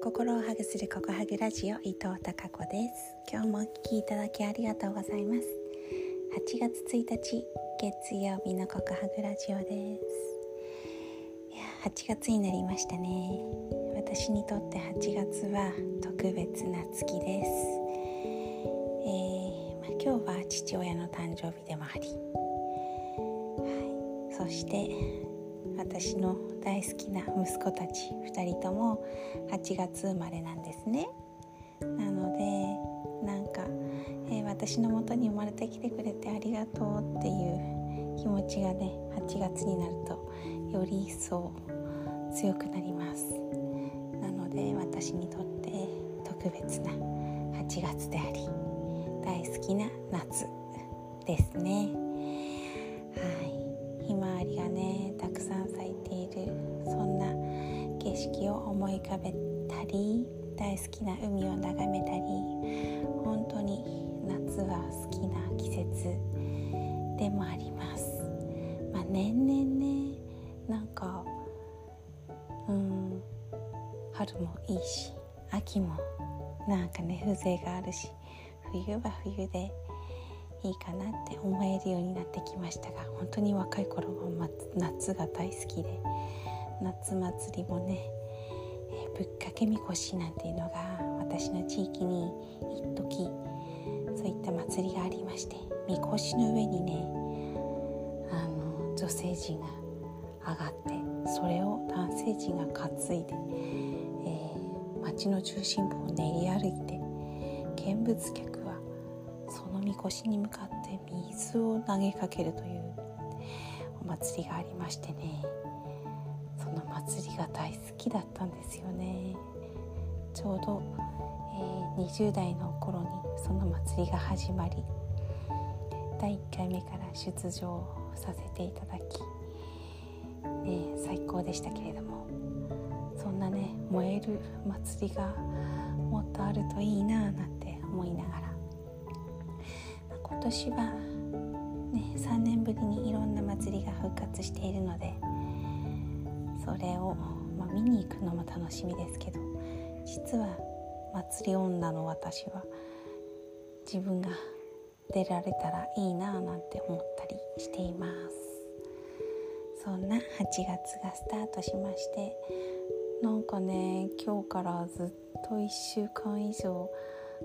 心をハグするココハグラジオ伊藤孝子です。今日もお聞きいただきありがとうございます。8月1日月曜日のココハグラジオです。いや8月になりましたね。私にとって8月は特別な月です。えー、まあ、今日は父親の誕生日でもあり。はい。そして私の大好きな息子たち2人とも8月生まれなんですね。なのでなんか、えー、私のもとに生まれてきてくれてありがとうっていう気持ちがね8月になるとより一層強くなります。なので私にとって特別な8月であり大好きな夏ですね。はい。ひまわりがねさん咲いているそんな景色を思い浮かべたり大好きな海を眺めたり本当に夏は好きな季節でもあります。まあ、年々ねなんかうん春もいいし秋もなんかね風情があるし冬は冬でいいかなって思えるようになってきましたが本当に若い頃は夏が大好きで夏祭りもね、え、ぶっかけみこしなんていうのが私の地域に一時そういった祭りがありましてみこしの上にねあの女性陣が上がってそれを男性陣が担いで、えー、町の中心部を練り歩いて見物客みこしに向かって水を投げかけるというお祭りがありましてね。その祭りが大好きだったんですよね。ちょうど、えー、20代の頃にその祭りが始まり第1回目から出場させていただき、ね、最高でしたけれどもそんなね燃える祭りがもっとあるといいななんて思いながら年は、ね、3年ぶりにいろんな祭りが復活しているのでそれを、まあ、見に行くのも楽しみですけど実は祭り女の私は自分が出られたらいいなぁなんて思ったりしています。そんな8月がスタートしましてなんかね今日からずっと1週間以上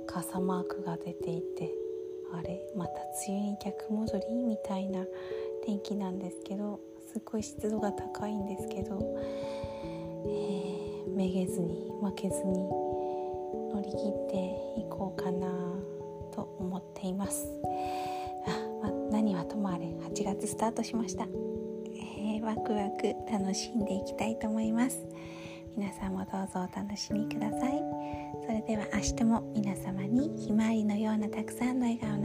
傘マークが出ていてあれまた梅雨に逆戻りみたいな天気なんですけどすっごい湿度が高いんですけど、えー、めげずに負けずに乗り切っていこうかなと思っています。あ、ま何はともあれ8月スタートしました、えー、ワクワク楽しんでいきたいと思います。皆さんもどうぞお楽しみください。それでは明日も皆様にひまわりのようなたくさんの笑顔